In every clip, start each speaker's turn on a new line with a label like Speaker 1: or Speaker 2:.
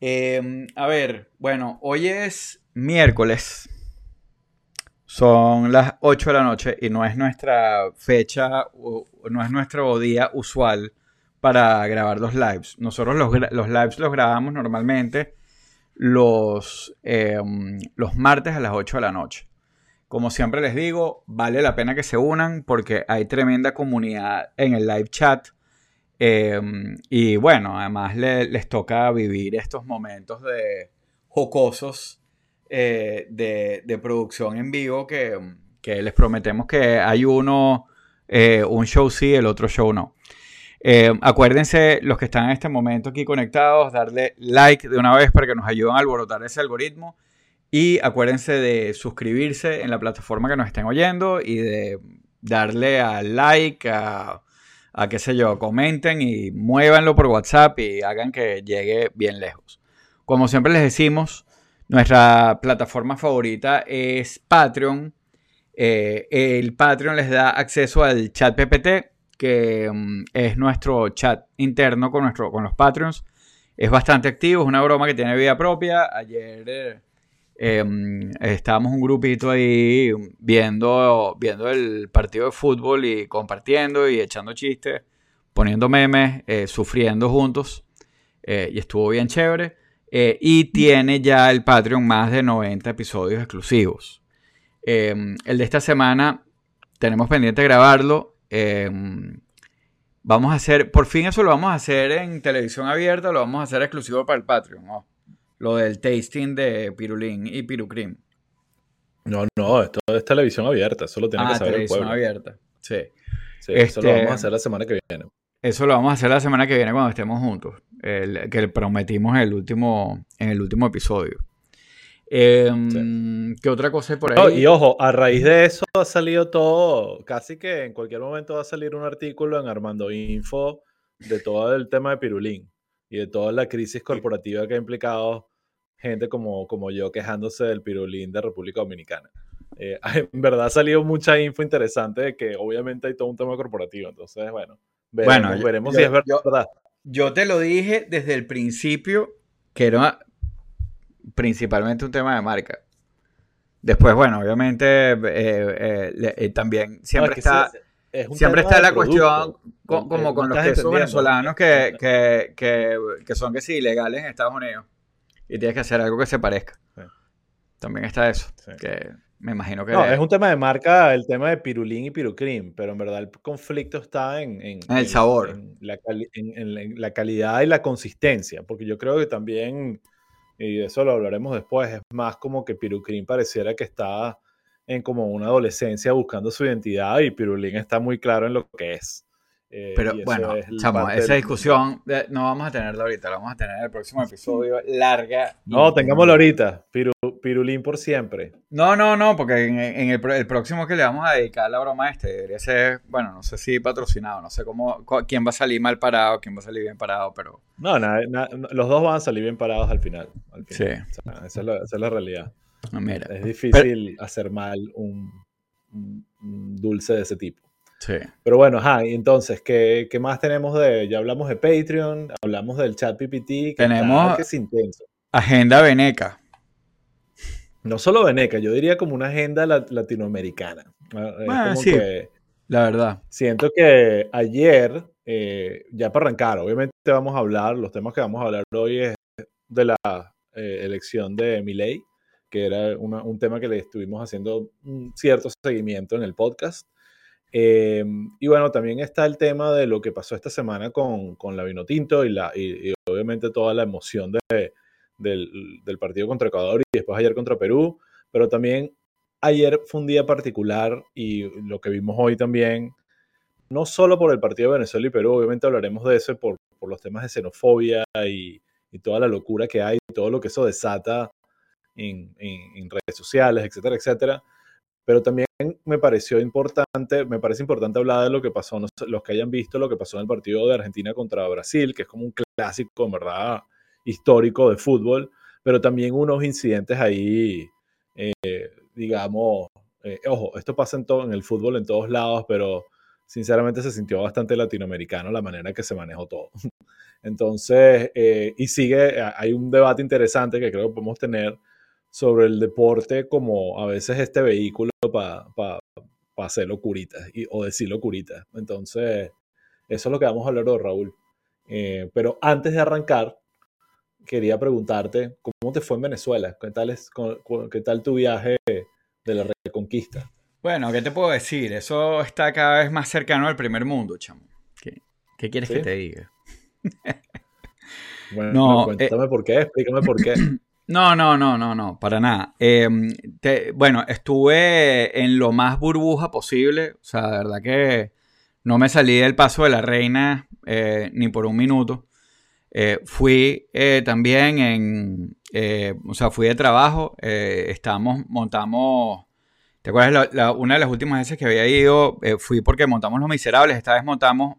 Speaker 1: Em, a ver, bueno, hoy es miércoles. Son las 8 de la noche y no es nuestra fecha, no es nuestro día usual para grabar los lives. Nosotros los, los lives los grabamos normalmente los, em, los martes a las 8 de la noche. Como siempre les digo, vale la pena que se unan porque hay tremenda comunidad en el live chat. Em, y bueno, además les toca vivir estos momentos de jocosos eh, de, producción en vivo que, les prometemos que hay uno, eh, un show sí, el otro show no. Em, acuérdense, los que están en este momento aquí conectados, darle like de una vez para que nos ayuden a alborotar ese algoritmo. Y acuérdense de suscribirse en la plataforma que nos estén oyendo y de darle al like, a, a qué sé yo, comenten y muévanlo por WhatsApp y hagan que llegue bien lejos. Como siempre les decimos, nuestra plataforma favorita es Patreon. Eh, el Patreon les da acceso al chat PPT, que mm, es nuestro chat interno con, nuestro, con los Patreons. Es bastante activo, es una broma que tiene vida propia. Ayer eh, em, estábamos un grupito ahí viendo, viendo el partido de fútbol y compartiendo y echando chistes, poniendo memes, eh, sufriendo juntos. Eh, y estuvo bien chévere. y tiene ya el Patreon más de 90 episodios exclusivos. Em, el de esta semana tenemos pendiente grabarlo Em, vamos a hacer, por fin eso lo vamos a hacer en televisión abierta, lo vamos a hacer exclusivo para el Patreon, Lo del tasting de Pirulín y Pirucrim.
Speaker 2: No, no, esto es televisión abierta, eso lo tiene que ah, saber televisión el pueblo. abierta,
Speaker 1: sí.
Speaker 2: eso lo vamos a este, hacer la semana que viene.
Speaker 1: Eso lo vamos a hacer la semana que viene cuando estemos juntos, el, que prometimos en el último, en el último episodio. Em, ¿Qué otra cosa hay por ahí?
Speaker 2: y ojo, a raíz de eso ha salido todo, casi que en cualquier momento va a salir un artículo en Armando Info de todo el tema de Pirulín y de toda la crisis corporativa que ha implicado gente como, como yo quejándose del Pirulín de República Dominicana. Eh, en verdad ha salido mucha info interesante de que obviamente hay todo un tema corporativo, entonces bueno, veremos, veremos si es verdad.
Speaker 1: yo te lo dije desde el principio que era principalmente un tema de marca. Después, bueno, obviamente eh, eh, eh, también siempre está, siempre está la cuestión como con los quesos venezolanos que, que, son que sí ilegales en Estados Unidos y tienes que hacer algo que se parezca. También está eso, que me imagino que...
Speaker 2: No, es un tema de marca, el tema de pirulín y pirucrim, pero en verdad el conflicto está en... En,
Speaker 1: el sabor.
Speaker 2: En la, en la calidad y la consistencia, porque yo creo que también y eso lo hablaremos después, es más como que Pirucrín pareciera que está en como una adolescencia buscando su identidad y Pirulín está muy claro en lo que es.
Speaker 1: Eh, Pero bueno, chamo, esa discusión no vamos a tenerla ahorita, la vamos a tener en el próximo episodio, larga.
Speaker 2: No, tengámosla ahorita, Pirulín por siempre.
Speaker 1: No, no, no, porque en, el, próximo que le vamos a dedicar la broma este debería ser, bueno, no sé si patrocinado, no sé cómo, quién va a salir mal parado, quién va a salir bien parado, pero...
Speaker 2: No, los dos van a salir bien parados al final. Sí. esa, es la, realidad. Ah, mira. Es difícil hacer mal un dulce de ese tipo.
Speaker 1: Sí.
Speaker 2: Pero bueno, ajá, y entonces, ¿qué, ¿qué, más tenemos de...? Ya hablamos de Patreon, hablamos del chat PPT. Que
Speaker 1: tenemos es intenso. agenda Veneca.
Speaker 2: No solo Veneca, yo diría como una agenda latinoamericana.
Speaker 1: Ah, sí, la verdad.
Speaker 2: Siento que ayer, eh, ya para arrancar, obviamente vamos a hablar, los temas que vamos a hablar hoy es de la eh, elección de Milei, que era un tema que le estuvimos haciendo un cierto seguimiento en el podcast. Em, y bueno, también está el tema de lo que pasó esta semana con, con la Vinotinto y, la, y, obviamente toda la emoción de, del, del, partido contra Ecuador y después ayer contra Perú, pero también ayer fue un día particular y lo que vimos hoy también, no solo por el partido de Venezuela y Perú, obviamente hablaremos de eso por, por los temas de xenofobia y, y, toda la locura que hay, todo lo que eso desata en, en, en redes sociales, etcétera, etcétera pero también me pareció importante, me parece importante hablar de lo que pasó, los que hayan visto lo que pasó en el partido de Argentina contra Brasil, que es como un clásico, en verdad, histórico de fútbol, pero también unos incidentes ahí, eh, digamos, eh, ojo, esto pasa en, todo, en el fútbol en todos lados, pero sinceramente se sintió bastante latinoamericano la manera que se manejó todo. Entonces, eh, y sigue, hay un debate interesante que creo que podemos tener sobre el deporte como a veces este vehículo para hacer locuritas y, o decir locuritas. Entonces, eso es lo que vamos a hablar hoy, Raúl. Eh, pero antes de arrancar, quería preguntarte, ¿cómo te fue en Venezuela? ¿Qué tal, es, qué tal tu viaje de la reconquista?
Speaker 1: Bueno, ¿qué te puedo decir? Eso está cada vez más cercano al primer mundo, chamo. ¿Qué, quieres que te diga?
Speaker 2: bueno, no, cuéntame eh, por qué, explícame por qué.
Speaker 1: No, no, no, no, no, para nada. Em, bueno, estuve en lo más burbuja posible, o sea, de verdad que no me salí del paso de la reina eh, ni por un minuto. Eh, fui eh, también en, o sea, fui de trabajo, estábamos, montamos, ¿te acuerdas? una de las últimas veces que había ido, fui porque montamos Los Miserables, esta vez montamos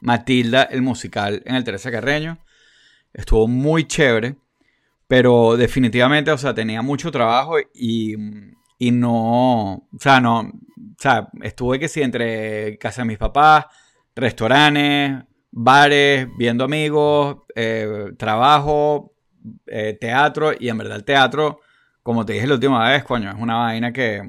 Speaker 1: Matilda, el musical, en el Teresa Carreño. Estuvo muy chévere. Pero definitivamente, o sea, tenía mucho trabajo y, no, o sea, no, o sea, estuve que sí entre casa de mis papás, restaurantes, bares, viendo amigos, eh, trabajo, eh, teatro y en verdad el teatro, como te dije la última vez, coño, es una vaina que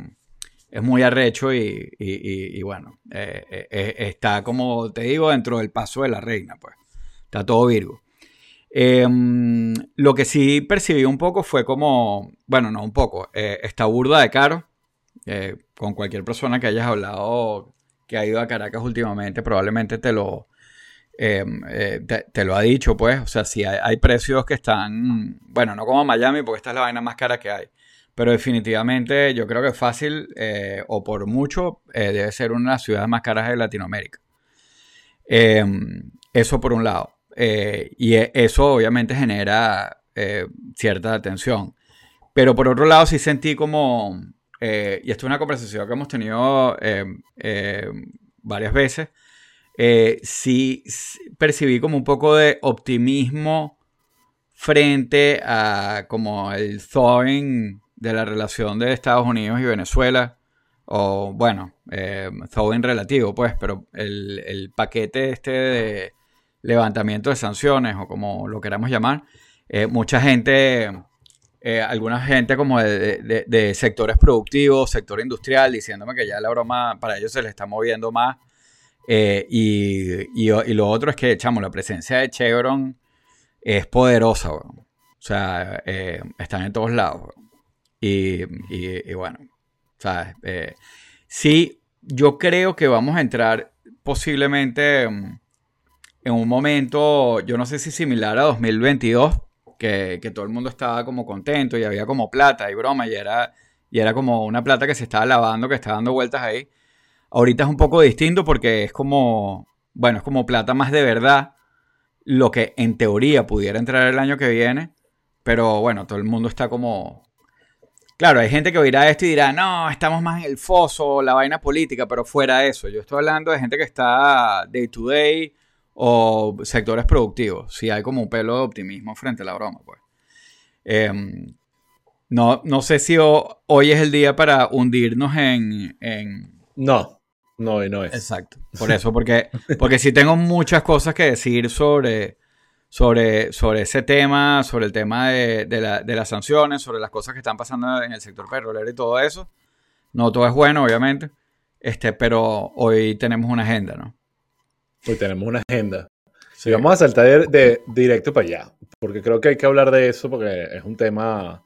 Speaker 1: es muy arrecho y, bueno, eh, está como te digo dentro del paso de la reina, pues, está todo Virgo. Em, lo que sí percibí un poco fue como, bueno, no un poco, eh, está burda de caro. Eh, con cualquier persona que hayas hablado que ha ido a Caracas últimamente, probablemente te lo, em, eh, te, lo ha dicho, pues. O sea, si hay, precios que están, bueno, no como Miami, porque esta es la vaina más cara que hay. Pero definitivamente yo creo que fácil, o por mucho, debe ser una de las ciudades más caras de Latinoamérica. Em, eso por un lado. Eh, y e, eso obviamente genera eh, cierta tensión. Pero por otro lado sí sentí como, eh, y esto es una conversación que hemos tenido varias veces, sí percibí como un poco de optimismo frente a como el thawing de la relación de Estados Unidos y Venezuela, o bueno, thawing relativo pues, pero el, el paquete este de levantamiento de sanciones o como lo queramos llamar, eh, mucha gente, eh, alguna gente como de, sectores productivos, sector industrial, diciéndome que ya la broma para ellos se les está moviendo más. Eh, y, lo otro es que, echamos la presencia de Chevron es poderosa, o sea, están en todos lados. Y, y, bueno, ¿sabes? sí, yo creo que vamos a entrar posiblemente mm, en un momento, yo no sé si similar a 2022, que, todo el mundo estaba como contento y había como plata y broma y era, y era como una plata que se estaba lavando, que estaba dando vueltas ahí. Ahorita es un poco distinto porque es como, bueno, es como plata más de verdad, lo que en teoría pudiera entrar el año que viene, pero bueno, todo el mundo está como... Claro, hay gente que oirá esto y dirá, no, estamos más en el foso, la vaina política, pero fuera eso, yo estoy hablando de gente que está day to day, o sectores productivos, si hay como un pelo de optimismo frente a la broma, pues. Em, no, no sé si hoy es el día para hundirnos en...
Speaker 2: No, no, no es.
Speaker 1: Exacto. Por eso, porque, porque sí tengo muchas cosas que decir sobre, sobre, sobre ese tema, sobre el tema de, de las sanciones, sobre las cosas que están pasando en el sector petrolero y todo eso. No todo es bueno, obviamente. Este, pero hoy tenemos una agenda, ¿no?
Speaker 2: Hoy tenemos una agenda. Sí. vamos a saltar de, directo para allá, porque creo que hay que hablar de eso porque es un tema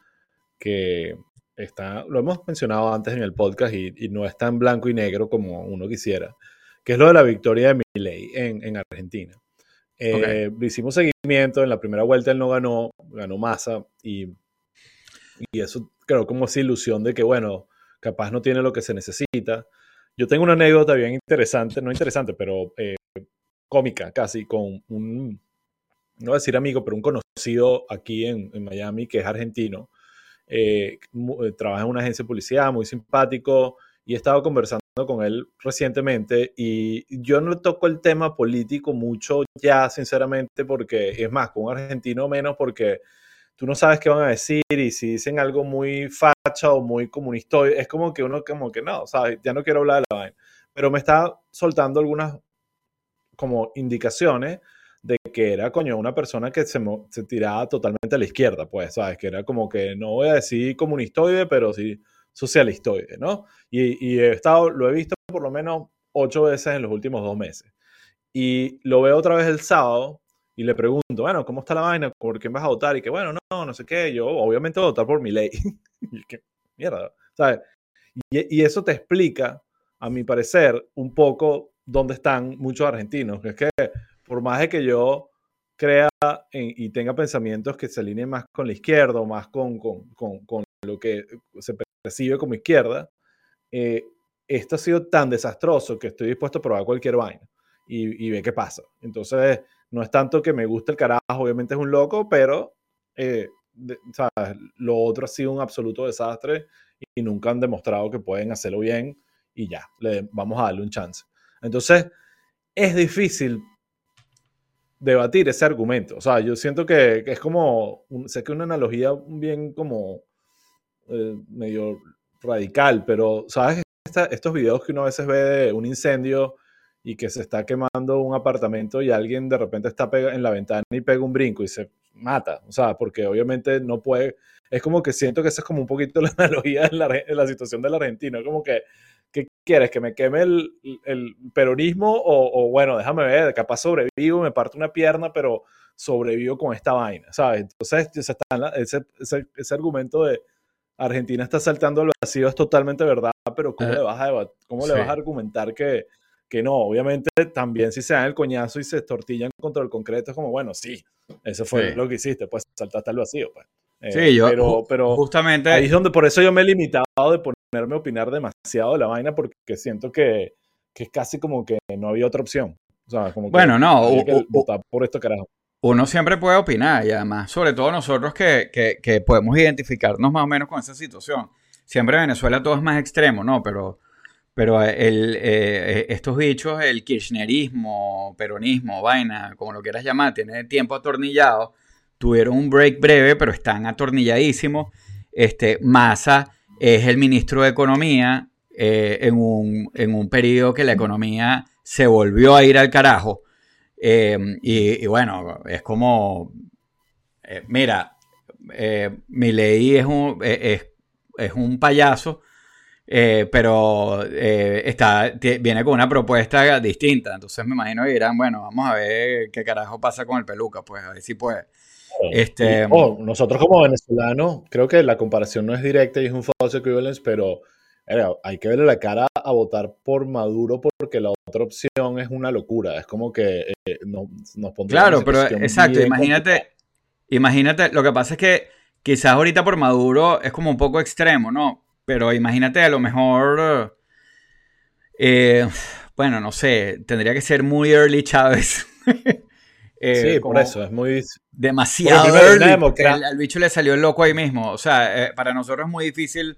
Speaker 2: que está, lo hemos mencionado antes en el podcast y, no es tan blanco y negro como uno quisiera, que es lo de la victoria de Milei en, en Argentina. Eh, hicimos seguimiento, en la primera vuelta él no ganó, ganó Massa y, y eso creo como esa ilusión de que, bueno, capaz no tiene lo que se necesita. Yo tengo una anécdota bien interesante, no interesante, pero eh, cómica casi, con un, no decir amigo, pero un conocido aquí en, Miami que es argentino. Eh, eh, trabaja en una agencia de publicidad, muy simpático, y he estado conversando con él recientemente y yo no toco el tema político mucho ya, sinceramente, porque es más, con un argentino menos porque tú no sabes qué van a decir y si dicen algo muy facha o muy comunista, es como que uno como que no, ¿sabes? Ya no quiero hablar de la vaina. Pero me está soltando algunas como indicaciones de que era, coño, una persona que se, se, tiraba totalmente a la izquierda, pues, ¿sabes? Que era como que, no voy a decir comunistoide, pero sí socialistoide, ¿no? Y, y he estado, lo he visto por lo menos ocho veces en los últimos dos meses. Y lo veo otra vez el sábado y le pregunto, bueno, ¿cómo está la vaina? ¿Por quién vas a votar? Y que, bueno, no, no sé qué, yo obviamente voy a votar por mi ley. y que, mierda, ¿sabes? Y, y, eso te explica, a mi parecer, un poco dónde están muchos argentinos. Es que por más de que yo crea y tenga pensamientos que se alineen más con la izquierda o más con, lo que se percibe como izquierda, eh, esto ha sido tan desastroso que estoy dispuesto a probar cualquier vaina y, y ve qué pasa. Entonces, no es tanto que me guste el carajo, obviamente es un loco, pero eh, lo otro ha sido un absoluto desastre y nunca han demostrado que pueden hacerlo bien y ya, le, vamos a darle un chance. Entonces, es difícil debatir ese argumento. O sea, yo siento que, es como, sé que una analogía bien como eh, medio radical, pero, ¿sabes? estos videos que uno a veces ve de un incendio y que se está quemando un apartamento y alguien de repente está en la ventana y pega un brinco y se mata, o sea, porque obviamente no puede, es como que siento que esa es como un poquito la analogía en la, la situación del argentino, como que, ¿qué quieres? ¿Que me queme el, el peronismo o, o, bueno, déjame ver, capaz sobrevivo, me parto una pierna, pero sobrevivo con esta vaina, ¿sabes? Entonces, ese, ese, ese argumento de Argentina está saltando al vacío es totalmente verdad, pero ¿cómo, eh, le, vas a, cómo le vas a argumentar que que no, obviamente también si se dan el coñazo y se estortillan contra el concreto, es como, bueno, sí, eso fue lo que hiciste, pues saltaste al vacío. Pues.
Speaker 1: Eh, sí, yo pero, pero
Speaker 2: justamente... Ahí es donde por eso yo me he limitado de ponerme a opinar demasiado de la vaina, porque siento que, que es casi como que no había otra opción. O sea, como que
Speaker 1: bueno, no,
Speaker 2: votar por esto carajo.
Speaker 1: Uno siempre puede opinar y además, sobre todo nosotros que, que, que podemos identificarnos más o menos con esa situación. Siempre en Venezuela todo es más extremo, ¿no? Pero pero el, eh, estos bichos, el kirchnerismo, peronismo, vaina, como lo quieras llamar, tiene tiempo atornillado. Tuvieron un break breve, pero están atornilladísimos. Este, Massa es el ministro de Economía eh, en, un, en un periodo que la economía se volvió a ir al carajo. Eh, y, bueno, es como, mira, mi ley es un, es, es un payaso eh, pero eh, está, viene con una propuesta distinta. Entonces me imagino que dirán, bueno, vamos a ver qué carajo pasa con el peluca, pues a ver si puede.
Speaker 2: Este, nosotros como venezolanos, creo que la comparación no es directa y es un false equivalence, pero hay que verle la cara a votar por Maduro porque la otra opción es una locura. Es como que eh, nos, nos
Speaker 1: Claro, pero exacto, imagínate, imagínate, lo que pasa es que quizás ahorita por Maduro es como un poco extremo, ¿no? Pero imagínate, a lo mejor. Eh, bueno, no sé, tendría que ser muy early Chávez.
Speaker 2: Eh, sí, por eso, es muy.
Speaker 1: Demasiado early. Al bicho le salió el loco ahí mismo. O sea, eh, para nosotros es muy difícil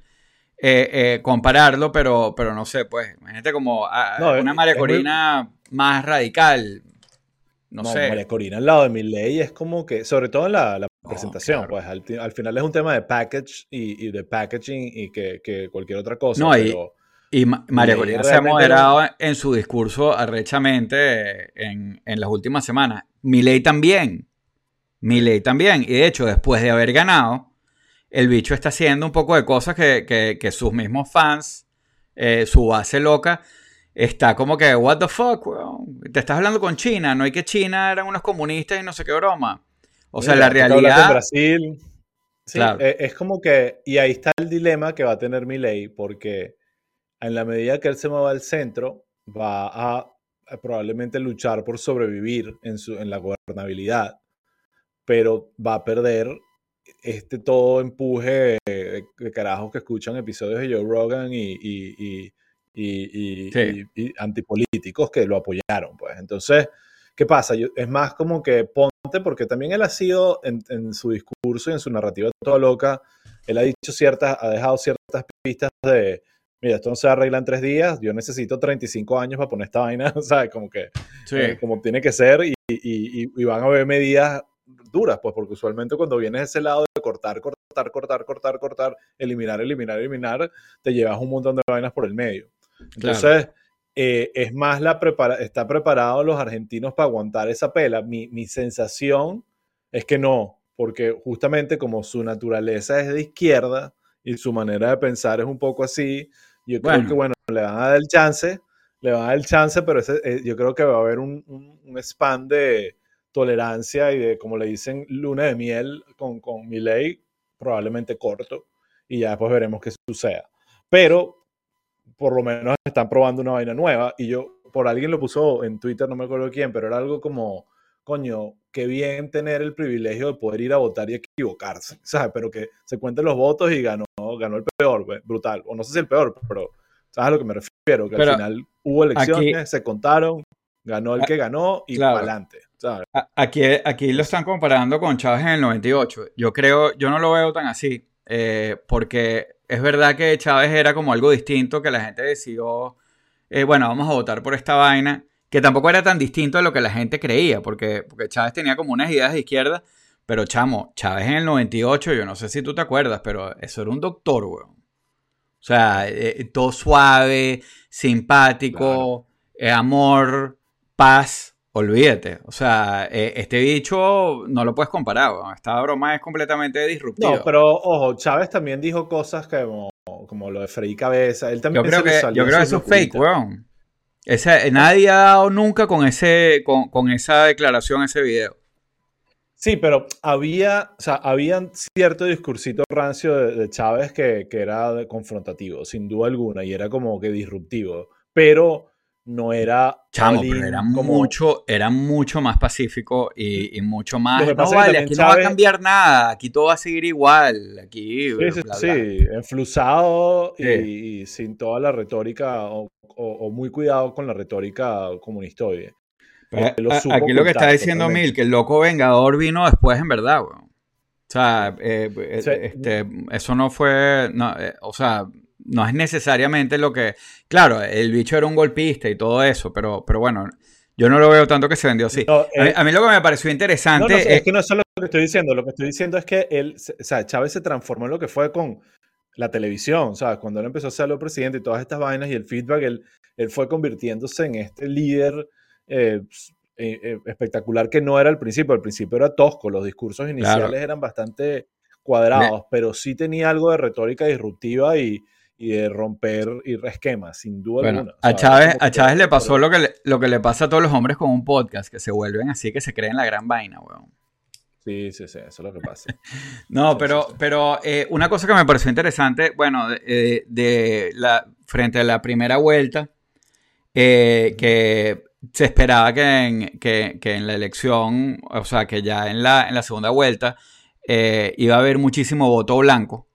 Speaker 1: compararlo, pero, pero no sé, pues. Imagínate como ah, una María Corina más radical. No, sé.
Speaker 2: María Corina al lado de mi ley es como que, sobre todo en la presentación, pues al, final es un tema de package y, de packaging y que, cualquier otra cosa.
Speaker 1: No, y, María Corina se ha moderado en su discurso arrechamente en, las últimas semanas. Milei también. Milei también. Y de hecho, después de haber ganado, el bicho está haciendo un poco de cosas que, sus mismos fans, eh, su base loca, está como que, what the fuck, te estás hablando con China, no hay que China eran unos comunistas y no sé qué broma. O sea, la realidad.
Speaker 2: Brasil. Sí, e, es como que. Y ahí está el dilema que va a tener mi ley, porque en la medida que él se mueva al centro, va a, probablemente luchar por sobrevivir en, su, en la gobernabilidad, pero va a perder este todo empuje de, carajos que escuchan episodios de Joe Rogan y, y, y, y, antipolíticos que lo apoyaron. Pues entonces, ¿qué pasa? es más como que porque también él ha sido en, su discurso y en su narrativa toda loca, él ha dicho ciertas, ha dejado ciertas pistas de, mira, esto no se arregla en tres días, yo necesito 35 años para poner esta vaina, ¿sabes? Como que, eh, como tiene que ser y, y, van a haber medidas duras, pues porque usualmente cuando vienes de ese lado de cortar, cortar, cortar, cortar, cortar, eliminar, eliminar, eliminar, te llevas un montón de vainas por el medio. Entonces, eh, es más la prepara está preparado los argentinos para aguantar esa pela. Mi, mi sensación es que no, porque justamente como su naturaleza es de izquierda y su manera de pensar es un poco así, yo creo que bueno, le van a dar el chance, le van a dar el chance, pero ese, eh, yo creo que va a haber un, un, un, span de tolerancia y de, como le dicen, luna de miel con, con mi ley, probablemente corto, y ya después veremos qué suceda. Pero por lo menos están probando una vaina nueva y yo, por alguien lo puso en Twitter, no me acuerdo quién, pero era algo como, coño, qué bien tener el privilegio de poder ir a votar y equivocarse, ¿sabes? Pero que se cuenten los votos y ganó, ganó el peor, brutal. O no sé si el peor, pero ¿sabes a lo que me refiero? Que al final hubo elecciones, se contaron, ganó el que ganó y para adelante.
Speaker 1: Aquí, aquí lo están comparando con Chávez en el 98. Yo creo, yo no lo veo tan así, eh, porque es verdad que Chávez era como algo distinto, que la gente decidió, eh, bueno, vamos a votar por esta vaina, que tampoco era tan distinto a lo que la gente creía, porque, porque Chávez tenía como unas ideas de izquierda, pero chamo, Chávez en el 98, yo no sé si tú te acuerdas, pero eso era un doctor, weón. O sea, eh, todo suave, simpático, eh, amor, paz, olvídate. O sea, este bicho no lo puedes comparar. Esta broma es completamente disruptiva.
Speaker 2: No, pero ojo, Chávez también dijo cosas que como, lo de Freddy Cabeza. Él también
Speaker 1: yo creo que, yo creo que eso es fake, weón. Ese, nadie ha dado nunca con, ese, con, esa declaración, ese video.
Speaker 2: Sí, pero había, o sea, había cierto discursito rancio de, Chávez que, que, era confrontativo, sin duda alguna, y era como que disruptivo. Pero no era.
Speaker 1: Chamo, pero era mucho, era mucho más pacífico y, mucho más. No vale, aquí no va a cambiar nada, aquí todo va a seguir igual. Aquí.
Speaker 2: Sí, sí, enflusado Y, sin toda la retórica, o, muy cuidado con la retórica comunista hoy.
Speaker 1: Pues, aquí lo que está diciendo Mil, que el loco vengador vino después, en verdad, O sea, eh, eh, este, eso no fue. No, eh, o sea, no es necesariamente lo que. Claro, el bicho era un golpista y todo eso, pero, pero bueno, yo no lo veo tanto que se vendió así. Eh, a, mí, lo que me pareció interesante.
Speaker 2: No, es, que no es solo lo que estoy diciendo. Lo que estoy diciendo es que él, o sea, Chávez se transformó en lo que fue con la televisión, ¿sabes? Cuando él empezó a ser el presidente y todas estas vainas y el feedback, él, él fue convirtiéndose en este líder. Eh, eh, espectacular que no era al principio, al principio era tosco, los discursos iniciales eran bastante cuadrados, pero sí tenía algo de retórica disruptiva y, y de romper y esquemas, sin duda alguna.
Speaker 1: A Chávez, a Chávez le pasó lo que le, lo que le pasa a todos los hombres con un podcast, que se vuelven así, que se creen la gran vaina, weón.
Speaker 2: Sí, sí, sí, eso es lo que pasa.
Speaker 1: no, pero, pero eh, una cosa que me pareció interesante, bueno, de, eh, la, frente a la primera vuelta, eh, que se esperaba que en, que, que en, la elección, o sea, que ya en la, en la segunda vuelta, iba a haber muchísimo voto blanco.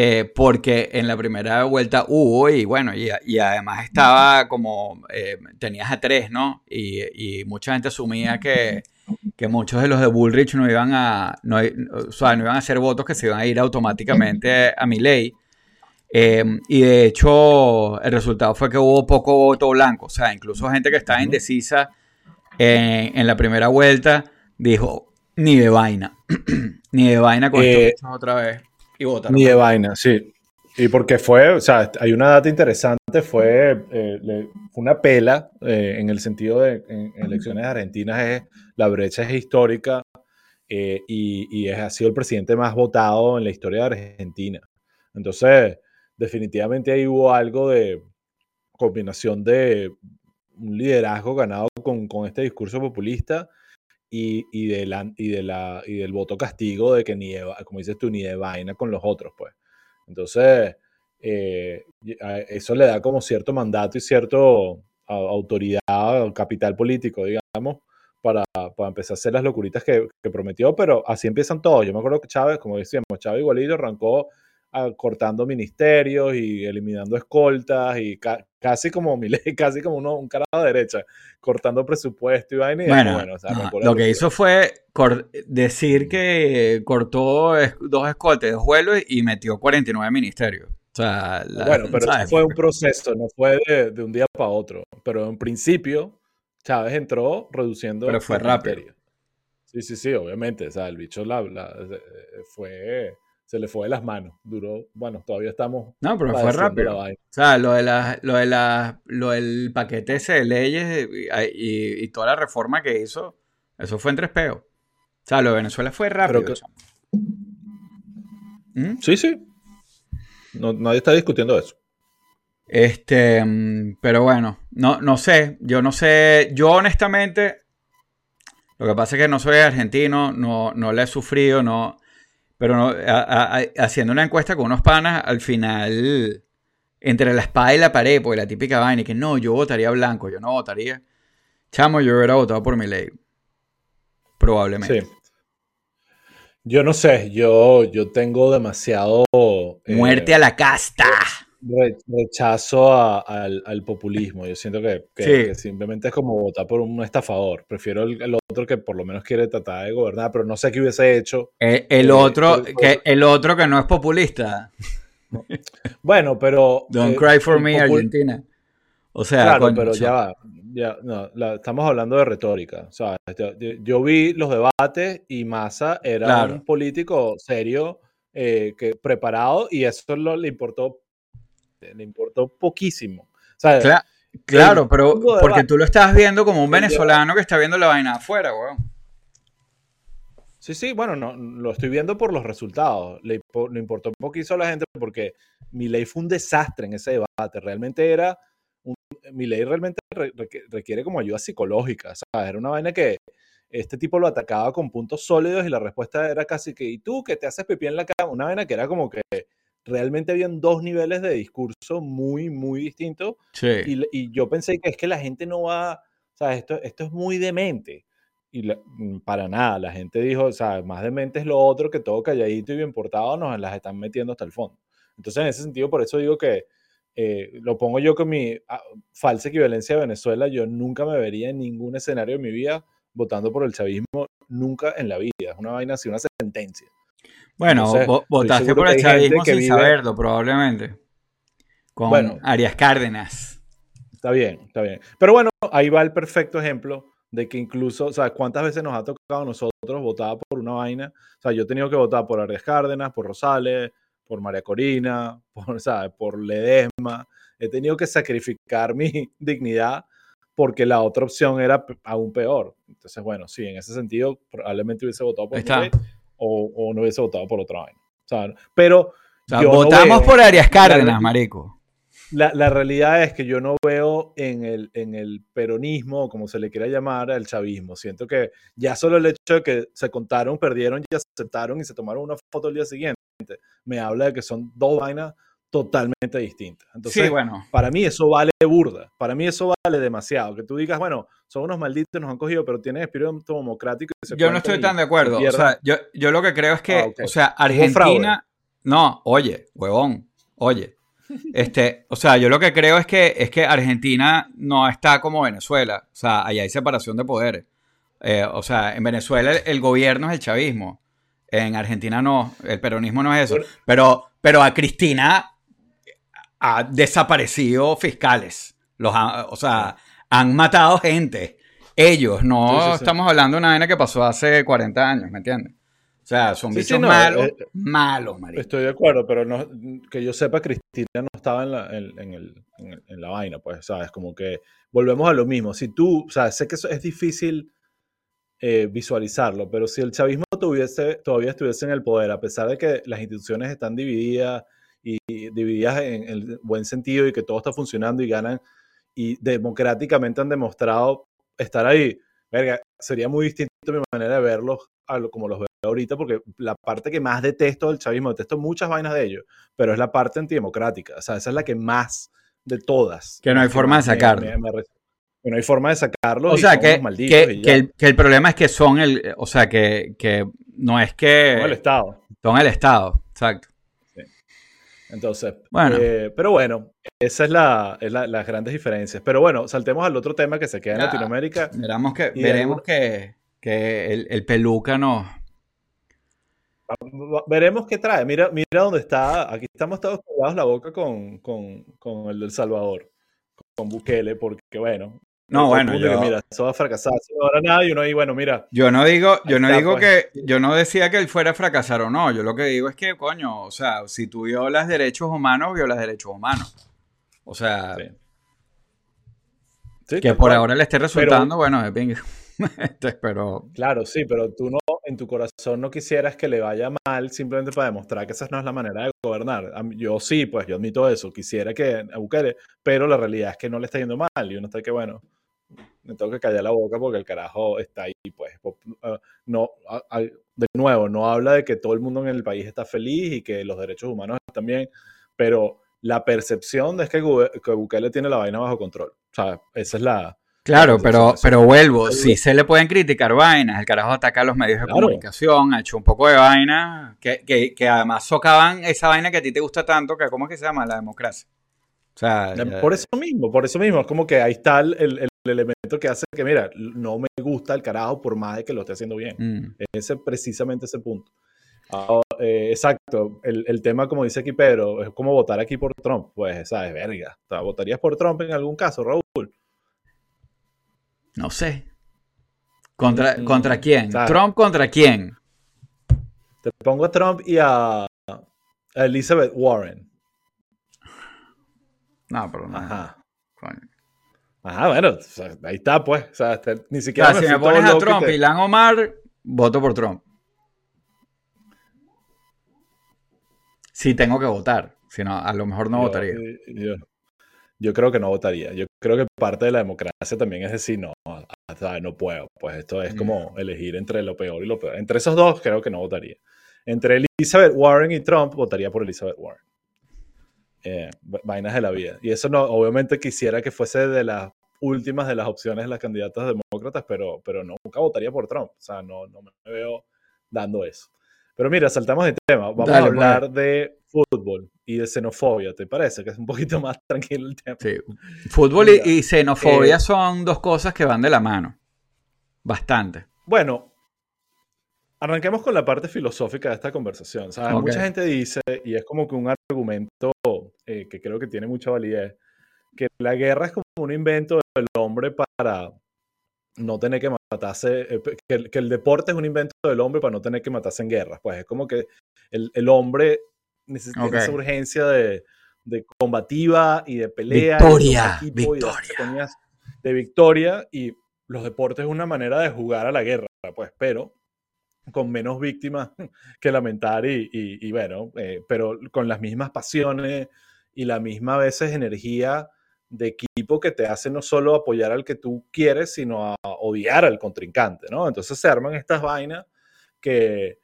Speaker 1: Eh, porque en la primera vuelta hubo y bueno, y, además estaba como, eh, tenías a tres, ¿no? Y, mucha gente asumía que, muchos de los de Bullrich no iban a, no, o sea, no iban a hacer votos que se iban a ir automáticamente a mi ley. Eh, y de hecho, el resultado fue que hubo poco voto blanco. O sea, incluso gente que estaba indecisa en, la primera vuelta dijo, ni de vaina, ni de vaina con esto otra vez.
Speaker 2: Ni de vaina, sí. Y porque fue, o sea, hay una data interesante, fue, eh, una pela eh, en el sentido de en, elecciones argentinas, es, la brecha es histórica eh, y, y ha sido el presidente más votado en la historia de Argentina. Entonces, definitivamente ahí hubo algo de combinación de un liderazgo ganado con, con este discurso populista y, y, de la, y, de la, y del voto castigo de que ni como dices tú, ni de vaina con los otros, pues. Entonces, eh, eso le da como cierto mandato y cierto autoridad, capital político, digamos, para, para, empezar a hacer las locuritas que, que, prometió, pero así empiezan todos. Yo me acuerdo que Chávez, como decíamos, Chávez igualito arrancó cortando ministerios y eliminando escoltas y casi como casi como uno, un cara de derecha, cortando presupuesto y vaina.
Speaker 1: bueno, lo que hizo fue decir que cortó dos escoltas, dos vuelos y metió 49 ministerios.
Speaker 2: bueno, pero fue un proceso, no fue de, un día para otro. Pero en principio, Chávez entró reduciendo.
Speaker 1: Pero fue rápido.
Speaker 2: Sí, sí, sí, obviamente. O sea, el bicho la, fue se le fue de las manos. Duró, bueno, todavía estamos.
Speaker 1: No, pero fue rápido. O sea, lo, de la, lo, de la, lo del paquete ese de leyes y, y, toda la reforma que hizo, eso fue en tres peos. O sea, lo de Venezuela fue rápido.
Speaker 2: ¿Mm? Sí, sí. No, nadie está discutiendo eso.
Speaker 1: Este, mm, pero bueno, no, no sé. Yo no sé. Yo honestamente, lo que pasa es que no soy argentino, no, no le he sufrido, no pero no, haciendo una encuesta con unos panas, al final, entre la espada y la pared, porque la típica vaina, y que no, yo votaría blanco, yo no votaría. Chamo, yo hubiera votado por mi ley. Probablemente. Sí.
Speaker 2: Yo no sé, yo, yo tengo demasiado.
Speaker 1: Eh, Muerte a la casta
Speaker 2: rechazo al, populismo. Yo siento que, simplemente es como votar por un estafador. Prefiero el, otro que por lo menos quiere tratar de gobernar, pero no sé qué hubiese hecho.
Speaker 1: Eh, el, eh, otro, que, el otro que no es populista.
Speaker 2: Bueno, pero.
Speaker 1: Don't eh, cry for me, Argentina. O sea,
Speaker 2: claro, pero ya va. Ya, estamos hablando de retórica. O sea, yo, vi los debates y Massa era un político serio, que, preparado, y eso lo, le importó le importó poquísimo.
Speaker 1: claro, pero porque tú lo estás viendo como un venezolano que está viendo la vaina afuera, weón.
Speaker 2: Sí, sí, bueno, no, lo estoy viendo por los resultados. Le, importó poquísimo a la gente porque mi ley fue un desastre en ese debate. Realmente era. mi ley realmente requiere como ayuda psicológica. Era una vaina que este tipo lo atacaba con puntos sólidos y la respuesta era casi que, ¿y tú que te haces pipí en la cama? Una vaina que era como que realmente habían dos niveles de discurso muy, muy distintos. Y, yo pensé que es que la gente no va, o sea, esto, esto es muy demente. Y mm, para nada, la gente dijo, o sea, más demente es lo otro que todo calladito y bien portado nos las están metiendo hasta el fondo. Entonces, en ese sentido, por eso digo que eh, lo pongo yo con mi ah, falsa equivalencia de Venezuela, yo nunca me vería en ningún escenario de mi vida votando por el chavismo, nunca en la vida. Es una vaina así, una sentencia.
Speaker 1: Bueno, votaste por el chavismo sin saberlo, probablemente. Con Arias Cárdenas.
Speaker 2: Está bien, está bien. Pero bueno, ahí va el perfecto ejemplo de que incluso, o sea, cuántas veces nos ha tocado a nosotros votar por una vaina. O sea, yo he tenido que votar por Arias Cárdenas, por Rosales, por María Corina, por, ¿sabes? por Ledesma. He tenido que sacrificar mi dignidad porque la otra opción era aún peor. Entonces, bueno, sí, en ese sentido, probablemente hubiese votado por Está o, no hubiese votado por otra vaina. pero.
Speaker 1: votamos por Arias Cárdenas, marico.
Speaker 2: La, la, realidad es que yo no veo en el, en el peronismo, como se le quiera llamar, el chavismo. Siento que ya solo el hecho de que se contaron, perdieron y aceptaron y se tomaron una foto el día siguiente, me habla de que son dos vainas totalmente distintas. Entonces, bueno. para mí eso vale burda. Para mí eso vale demasiado. Que tú digas, bueno, son unos malditos, nos han cogido, pero tienen espíritu democrático.
Speaker 1: yo no estoy tan de acuerdo. O sea, yo, yo, lo que creo es que, ah, o sea, Argentina. No, oye, huevón, oye. Este, o sea, yo lo que creo es que, es que Argentina no está como Venezuela. O sea, allá hay separación de poderes. Eh, o sea, en Venezuela el, gobierno es el chavismo. En Argentina no, el peronismo no es eso. Pero, pero a Cristina ha desaparecido fiscales. Los o sea, han matado gente. Ellos, no estamos hablando de una vaina que pasó hace 40 años, ¿me entiendes? O sea, son bichos malos, eh, malos, marico.
Speaker 2: Estoy de acuerdo, pero no, que yo sepa, Cristina no estaba en la, en, el, en, la vaina, pues, ¿sabes? Como que volvemos a lo mismo. Si tú, o sea, sé que eso es difícil eh, visualizarlo, pero si el chavismo tuviese, todavía estuviese en el poder, a pesar de que las instituciones están divididas y divididas en el buen sentido y que todo está funcionando y ganan y democráticamente han demostrado estar ahí. Verga, sería muy distinto mi manera de verlos a lo, como los veo ahorita, porque la parte que más detesto del chavismo, detesto muchas vainas de ellos, pero es la parte antidemocrática. O sea, esa es la que más de todas.
Speaker 1: Que no hay forma de sacarlo.
Speaker 2: que no hay forma de sacarlo.
Speaker 1: O sea, que, que, el, problema es que son el. O sea, que, no es que.
Speaker 2: Son el Estado.
Speaker 1: Son el Estado, exacto.
Speaker 2: Entonces, bueno. Eh, pero bueno, esa es la, las grandes diferencias. Pero bueno, saltemos al otro tema que se queda en Latinoamérica.
Speaker 1: Veremos que, veremos que, el, el, peluca no.
Speaker 2: Veremos qué trae. Mira, mira dónde está. Aquí estamos todos pegados la boca con, con, con el del Salvador, con Bukele, porque bueno,
Speaker 1: No, bueno,
Speaker 2: yo,
Speaker 1: yo,
Speaker 2: mira, eso va a fracasar, eso no hará nada y uno ahí, bueno, mira.
Speaker 1: yo no digo, yo no
Speaker 2: está,
Speaker 1: digo
Speaker 2: pues.
Speaker 1: que, yo no decía que él fuera a fracasar o no. Yo lo que digo es que, coño, o sea, si tú violas derechos humanos, violas derechos humanos. O sea,
Speaker 2: Sí. Sí,
Speaker 1: que por ahora le esté resultando, bueno, de. Este, pero
Speaker 2: Claro, sí, pero tú no, en tu corazón no quisieras que le vaya mal simplemente para demostrar que esa no es la manera de gobernar. Yo sí, pues yo admito eso, quisiera que a Bukele, pero la realidad es que no le está yendo mal y uno está que, bueno, me tengo que callar la boca porque el carajo está ahí, pues. Ah, No, a- a- de nuevo, no habla de que todo el mundo en el país está feliz y que los derechos humanos están bien, pero la percepción es que, Bukele tiene la vaina bajo control. O sea, esa es la...
Speaker 1: Claro,
Speaker 2: la
Speaker 1: pero, pero vuelvo, sí se le pueden criticar vainas, el carajo ataca a los medios de
Speaker 2: Claro.
Speaker 1: comunicación, ha hecho un poco de vaina, que, que, que además socavan esa vaina que a ti te gusta tanto, que ¿cómo es que se llama? La democracia. O sea, ya-
Speaker 2: Por eso mismo, por eso mismo, es como que ahí está el, el- el elemento que hace que, mira, no me gusta el carajo por más de que lo esté haciendo bien.
Speaker 1: mm,
Speaker 2: Ese precisamente ese punto. Ah, eh, exacto, el, el tema, como dice aquí Pedro, es como votar aquí por Trump. Pues, ¿sabes? Verga. O sea, ¿Votarías por Trump en algún caso, Raúl?
Speaker 1: no sé. ¿Contra,
Speaker 2: Mm,
Speaker 1: ¿Contra quién?
Speaker 2: ¿sabes?
Speaker 1: ¿Trump contra quién?
Speaker 2: Te pongo a Trump y a, a Elizabeth Warren.
Speaker 1: No, pero no.
Speaker 2: Ajá.
Speaker 1: coño.
Speaker 2: Ajá, bueno, o sea, ahí está, pues. O sea, este- ni
Speaker 1: O
Speaker 2: siquiera
Speaker 1: si me pones a Trump
Speaker 2: te-
Speaker 1: y Lan Omar, voto por Trump. Si tengo que votar, si no, a lo mejor no
Speaker 2: Yo-
Speaker 1: votaría.
Speaker 2: Yo, yo creo que no votaría. Yo creo que parte de la democracia también es decir, no, sea, no puedo. Pues esto es
Speaker 1: Mm.
Speaker 2: como elegir entre lo peor y lo peor. Entre esos dos creo que no votaría. Entre Elizabeth Warren y Trump votaría por Elizabeth Warren. Eh, va- vainas de la vida. Y eso no, obviamente quisiera que fuese de las últimas de las opciones de las candidatas demócratas, pero, pero nunca votaría por Trump. O sea, no, no me veo dando eso. Pero mira, saltamos de tema. Vamos
Speaker 1: Dale,
Speaker 2: a
Speaker 1: pues.
Speaker 2: hablar de fútbol y de xenofobia, ¿te parece? Que es un poquito más tranquilo el tema.
Speaker 1: Sí. Fútbol y,
Speaker 2: Mira,
Speaker 1: y xenofobia
Speaker 2: eh,
Speaker 1: son dos cosas que van de la mano. Bastante.
Speaker 2: Bueno, arranquemos con la parte filosófica de esta conversación. ¿sabes?
Speaker 1: Ok.
Speaker 2: Mucha gente dice, y es como que un argumento eh, que creo que tiene mucha validez, que la guerra es como un invento del hombre para no tener que matarse, eh, que, el, que el deporte es un invento del hombre para no tener que matarse en guerras. Pues es como que el, el hombre necesita
Speaker 1: Ok.
Speaker 2: esa urgencia de, de combativa y de pelea. y de
Speaker 1: Victoria,
Speaker 2: y de
Speaker 1: victoria.
Speaker 2: hacer coñas de victoria y los deportes es una manera de jugar a la guerra, pues, pero con menos víctimas que lamentar y, y- y bueno, eh, pero con las mismas pasiones y la misma a veces energía de equipo que te hace no solo apoyar al que tú quieres, sino a odiar al contrincante, ¿no? Entonces se arman estas vainas que,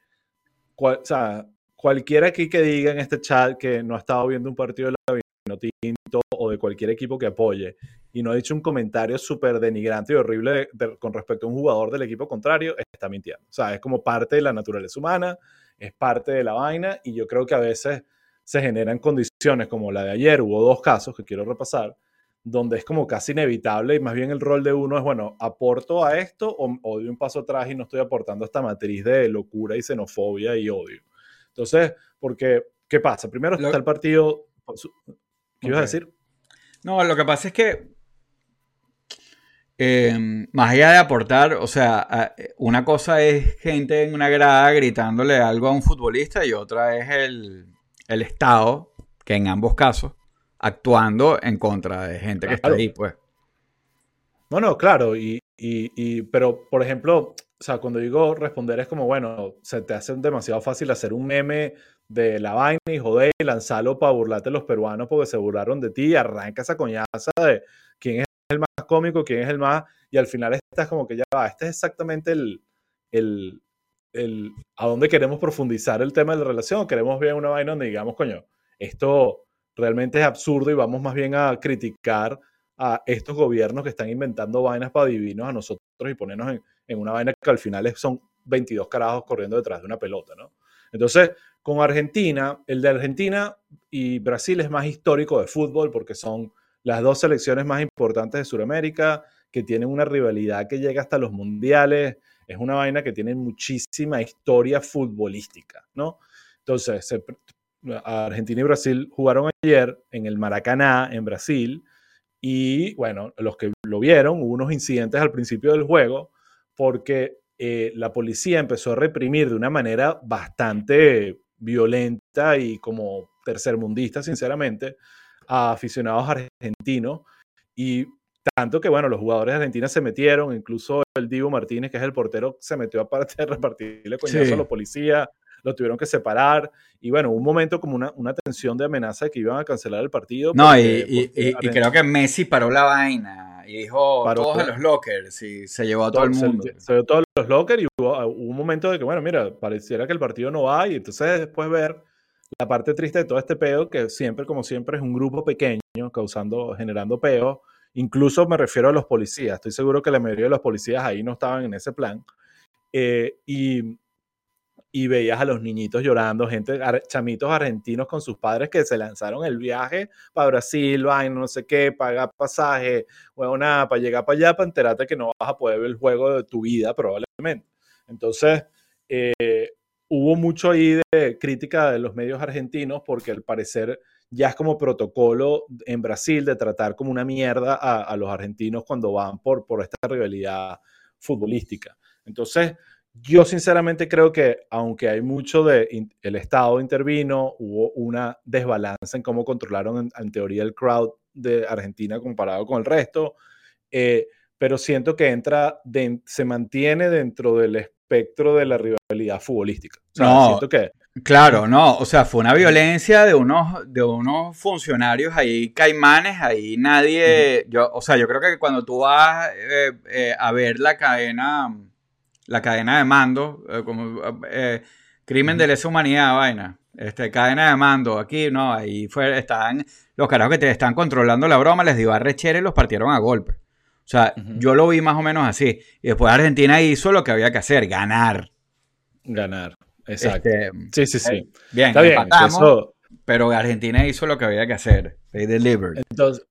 Speaker 2: cual- sea, cualquiera aquí que diga en este chat que no ha estado viendo un partido de la Vinotinto o de cualquier equipo que apoye y no ha dicho un comentario súper denigrante y horrible con respecto a un jugador del equipo contrario, está mintiendo. O sea, es como parte de la naturaleza humana, es parte de la vaina y yo creo que a veces se generan condiciones como la de ayer, hubo dos casos que quiero repasar, donde es como casi inevitable y más bien el rol de uno es, bueno, aporto a esto o, o doy un paso atrás y no estoy aportando esta matriz de locura y xenofobia y odio. Entonces, porque, ¿qué pasa? Primero
Speaker 1: Lo-
Speaker 2: está el partido... ¿Qué ibas a decir?
Speaker 1: No, lo que pasa es que, eh, más allá de aportar, o sea, una cosa es gente en una grada gritándole algo a un futbolista y otra es el, el Estado, que en ambos casos, actuando en contra de gente que está
Speaker 2: Claro.
Speaker 1: ahí, pues.
Speaker 2: No, no, claro, y, y- y- pero por ejemplo, o sea, cuando digo responder es como, bueno, se te hace demasiado fácil hacer un meme de la vaina y joder y lanzarlo para burlarte los peruanos porque se burlaron de ti y arranca esa coñaza de quién es el más cómico, quién es el más, y al final estás como que ya va, este es exactamente el, el, el a dónde queremos profundizar el tema de la relación, queremos ver una vaina donde digamos, coño, esto realmente es absurdo y vamos más bien a criticar a estos gobiernos que están inventando vainas para dividirnos a nosotros y ponernos en, una vaina que al final son 22 carajos corriendo detrás de una pelota, ¿no? Entonces, con Argentina, el de Argentina y Brasil es más histórico de fútbol porque son las dos selecciones más importantes de Sudamérica, que tienen una rivalidad que llega hasta los mundiales, es una vaina que tiene muchísima historia futbolística, ¿no? Entonces, se- Argentina y Brasil jugaron ayer en el Maracaná, en Brasil, Y bueno, los que lo vieron, hubo unos incidentes al principio del juego porque eh, la policía empezó a reprimir de una manera bastante violenta y como tercermundista, sinceramente, a aficionados argentinos. Y tanto que, bueno, los jugadores de Argentina se metieron, incluso el Divo Martínez, que es el portero, se metió aparte de repartirle coñazo a los policías, lo tuvieron que separar. Y bueno, un momento como una, una tensión de amenaza de que iban a cancelar el partido.
Speaker 1: No, y, creo que Messi paró la vaina y dijo todos a los lockers y se llevó a todo, el mundo.
Speaker 2: Se, llevó a todos los lockers y hubo, un momento de que, bueno, mira, pareciera que el partido no va y entonces después ver la parte triste de todo este peo, que siempre, como siempre, es un grupo pequeño causando, generando peo. Incluso me refiero a los policías. Estoy seguro que la mayoría de los policías ahí no estaban en ese plan. Eh, y, y veías a los niñitos llorando, gente, chamitos argentinos con sus padres que se lanzaron el viaje para Brasil, vaina, no sé qué, pagar pasaje, bueno, nada, para llegar para allá, para enterarte que no vas a poder ver el juego de tu vida probablemente. Entonces, eh, hubo mucho ahí de crítica de los medios argentinos porque al parecer ya es como protocolo en Brasil de tratar como una mierda a, los argentinos cuando van por, por esta rivalidad futbolística. Entonces, yo sinceramente creo que aunque hay mucho de el Estado intervino, hubo una desbalanza en cómo controlaron en, teoría el crowd de Argentina comparado con el resto, eh, pero siento que entra, se mantiene dentro del espectro de la rivalidad futbolística.
Speaker 1: no, siento que Claro, no, o sea, fue una violencia de unos, de unos funcionarios ahí, caimanes, ahí nadie, yo, o sea, yo creo que cuando tú vas eh, eh, a ver la cadena, la cadena de mando, eh, como crimen de lesa humanidad, vaina, este, cadena de mando, aquí, no, ahí fue, estaban, los carajos que te están controlando la broma, les dio a rechera y los partieron a golpe. O sea, yo lo vi más o menos así. Y después Argentina hizo lo que había que hacer, ganar.
Speaker 2: Ganar. Exacto. Este, sí, sí, sí. Eh,
Speaker 1: bien, Está bien pero Argentina hizo lo que había que hacer. They delivered.
Speaker 2: Entonces,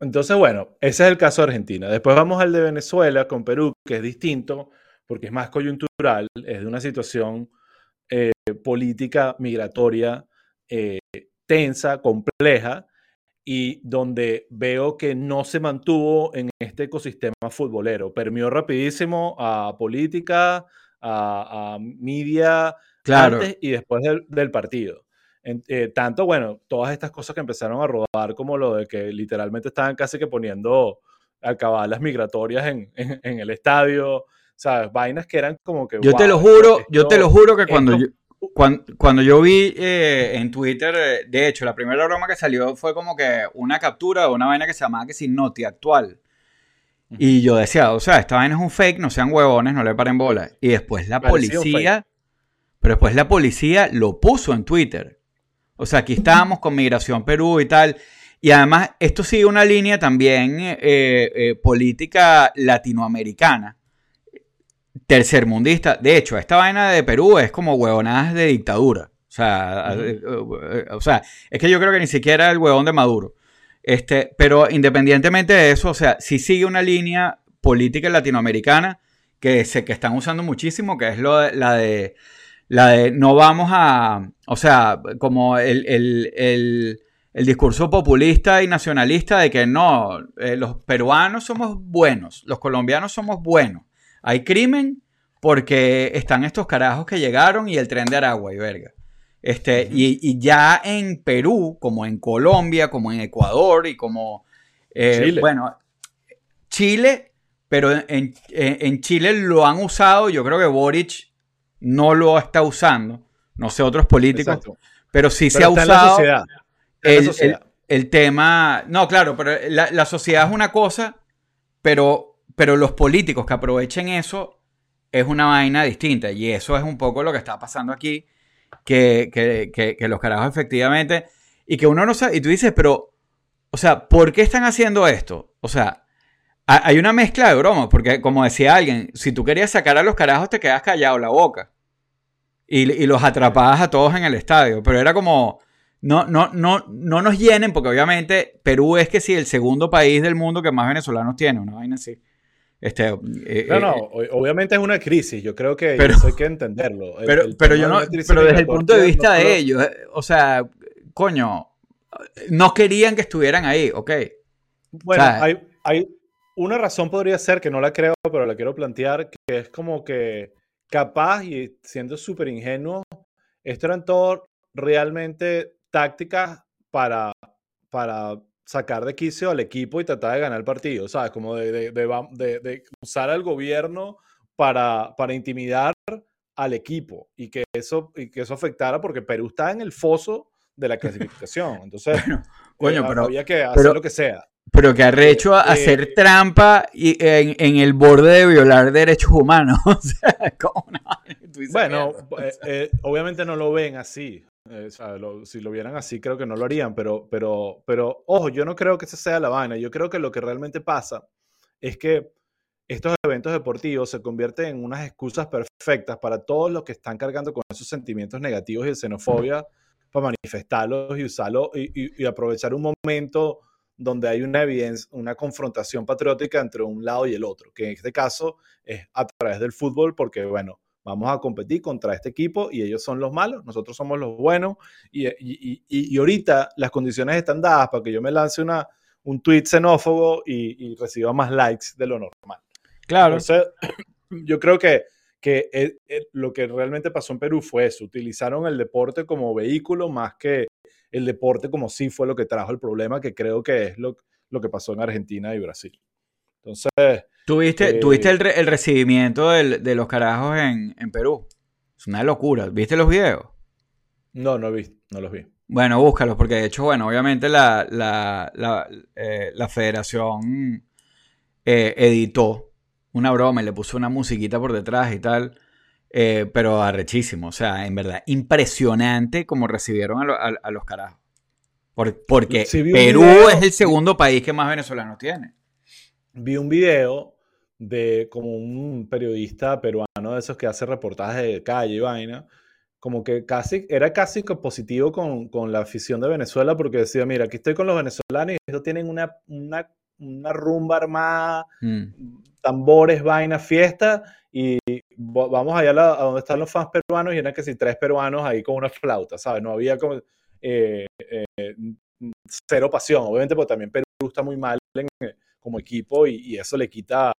Speaker 2: entonces, bueno, ese es el caso de Argentina. Después vamos al de Venezuela con Perú, que es distinto porque es más coyuntural, es de una situación eh, política migratoria eh, tensa, compleja, y donde veo que no se mantuvo en este ecosistema futbolero. Permió rapidísimo a política, a, media antes y después del, partido. Eh, tanto, bueno, todas estas cosas que empezaron a rodar, como lo de que literalmente estaban casi que poniendo alcabalas migratorias en, el estadio, ¿sabes? Vainas que eran como que...
Speaker 1: Yo te lo juro, yo te lo juro que cuando yo... Cuando, yo vi eh, en Twitter, eh, de hecho, la primera broma que salió fue como que una captura de una vaina que se llamaba que sin Noti actual. Y yo decía, o sea, esta vaina es un fake, no sean huevones, no le paren bola. Y después la policía, pero después la policía lo puso en Twitter. O sea, aquí estábamos con Migración Perú y tal. Y además, esto sigue una línea también eh, eh, política latinoamericana, tercermundista. De hecho, esta vaina de Perú es como huevonadas de dictadura. O sea, eh, o sea, es que yo creo que ni siquiera el huevón de Maduro. Este, pero independientemente de eso, o sea, sí sigue una línea política latinoamericana que, se, que están usando muchísimo, que es lo la de la de no vamos a, o sea, como el, discurso populista y nacionalista de que no, eh, los peruanos somos buenos, los colombianos somos buenos. Hay crimen porque están estos carajos que llegaron y el tren de Aragua y verga. Este, y, ya en Perú, como en Colombia, como en Ecuador y como... Eh, Chile. Bueno, Chile, pero en, Chile lo han usado, yo creo que Boric no lo está usando, no sé otros políticos, pero sí se ha usado el, tema... No, claro, pero la, sociedad es una cosa, pero, pero los políticos que aprovechen eso es una vaina distinta y eso es un poco lo que está pasando aquí que, los carajos efectivamente, y que uno no sabe, y tú dices, pero, o sea, ¿por qué están haciendo esto? O sea, hay una mezcla de bromas, porque como decía alguien, si tú querías sacar a los carajos te quedas callado la boca y, los atrapabas a todos en el estadio, pero era como, no, no, no, no nos llenen, porque obviamente Perú es que sí, el segundo país del mundo que más venezolanos tiene, una vaina así. Este,
Speaker 2: eh, no, no, eh, obviamente es una crisis, yo creo que pero, eso hay que entenderlo.
Speaker 1: pero, pero, yo no, pero desde el punto de vista de ellos, eh, o sea, coño, no querían que estuvieran ahí, ok.
Speaker 2: Bueno, hay, hay una razón podría ser que no la creo, pero la quiero plantear, que es como que capaz y siendo súper ingenuo, esto eran todo realmente tácticas para, para sacar de quicio al equipo y tratar de ganar el partido, ¿sabes? Como de, de, usar al gobierno para, para intimidar al equipo y que, eso, y que eso afectara porque Perú está en el foso de la clasificación. Entonces,
Speaker 1: coño,
Speaker 2: eh,
Speaker 1: pero,
Speaker 2: había que hacer lo que sea.
Speaker 1: Pero que arrecho a hacer eh, trampa y en, en, el borde de violar derechos humanos. o sea,
Speaker 2: bueno, eh, obviamente no lo ven así. Si lo vieran así, creo que no lo harían, pero, pero, pero, ojo, yo no creo que esa sea la vaina. Yo creo que lo que realmente pasa es que estos eventos deportivos se convierten en unas excusas perfectas para todos los que están cargando con esos sentimientos negativos y de xenofobia para manifestarlos y usarlos y, aprovechar un momento donde hay una evidencia, una confrontación patriótica entre un lado y el otro, que en este caso es a través del fútbol, porque bueno, vamos a competir contra este equipo y ellos son los malos, nosotros somos los buenos y, y ahorita las condiciones están dadas para que yo me lance una, un tweet xenófobo y, reciba más likes de lo normal.
Speaker 1: Claro.
Speaker 2: Entonces, yo creo que, que eh, eh, lo que realmente pasó en Perú fue eso. Utilizaron el deporte como vehículo más que el deporte como sí fue lo que trajo el problema, que creo que es lo, lo que pasó en Argentina y Brasil. Entonces...
Speaker 1: ¿Tuviste, eh, ¿tuviste el, el, recibimiento del, de los carajos en, en, Perú? Es una locura. ¿Viste los videos?
Speaker 2: No, no, vi, no los vi.
Speaker 1: Bueno, búscalos, porque de hecho, bueno, obviamente la, la, la, la federación editó una broma y le puso una musiquita por detrás y tal. Eh, pero arrechísimo, o sea, en verdad, impresionante como recibieron a, los carajos. porque Perú es el segundo país que más venezolanos tiene.
Speaker 2: Vi un video de como un periodista peruano de esos que hace reportajes de calle y vaina, como que casi, era casi positivo con, con, la afición de Venezuela porque decía, mira, aquí estoy con los venezolanos y ellos tienen una, una, una rumba armada, mm tambores, vaina, fiesta, y vamos allá a, donde están los fans peruanos y eran que si tres peruanos ahí con una flauta, ¿sabes? No había como eh, eh, cero pasión, obviamente, porque también Perú está muy mal como equipo y, eso le quita